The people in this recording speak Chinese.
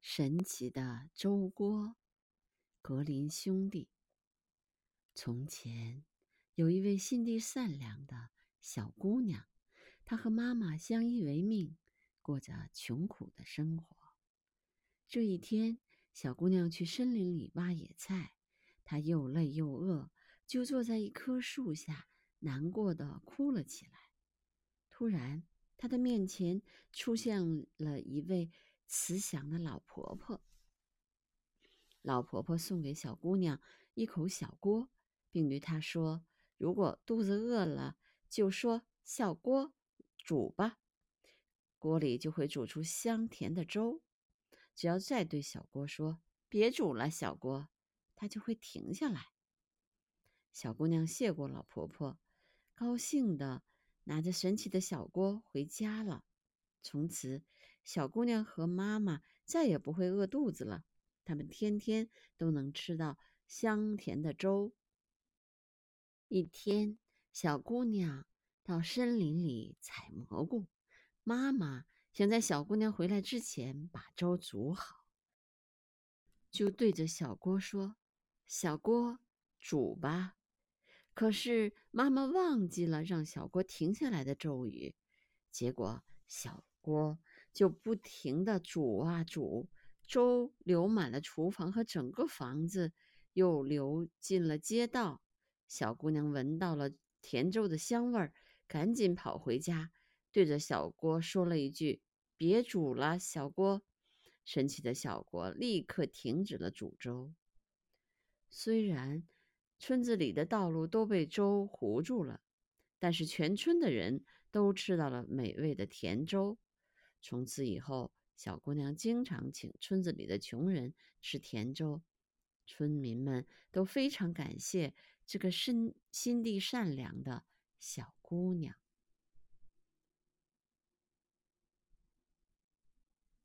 神奇的粥锅，格林兄弟。从前有一位心地善良的小姑娘，她和妈妈相依为命，过着穷苦的生活。这一天，小姑娘去森林里挖野菜，她又累又饿，就坐在一棵树下，难过的哭了起来。突然，她的面前出现了一位。慈祥的老婆婆，老婆婆送给小姑娘一口小锅，并对她说：“如果肚子饿了，就说‘小锅煮吧’，锅里就会煮出香甜的粥。只要再对小锅说‘别煮了，小锅’，它就会停下来。”小姑娘谢过老婆婆，高兴的拿着神奇的小锅回家了。从此，小姑娘和妈妈再也不会饿肚子了。他们天天都能吃到香甜的粥。一天，小姑娘到森林里采蘑菇，妈妈想在小姑娘回来之前把粥煮好，就对着小锅说：“小锅，煮吧。”可是妈妈忘记了让小锅停下来的咒语，结果小。锅就不停的煮啊煮，粥流满了厨房和整个房子，又流进了街道。小姑娘闻到了甜粥的香味儿，赶紧跑回家，对着小锅说了一句：“别煮了，小锅。”神奇的小锅立刻停止了煮粥。虽然村子里的道路都被粥糊住了，但是全村的人都吃到了美味的甜粥。从此以后，小姑娘经常请村子里的穷人吃甜粥，村民们都非常感谢这个身心地善良的小姑娘。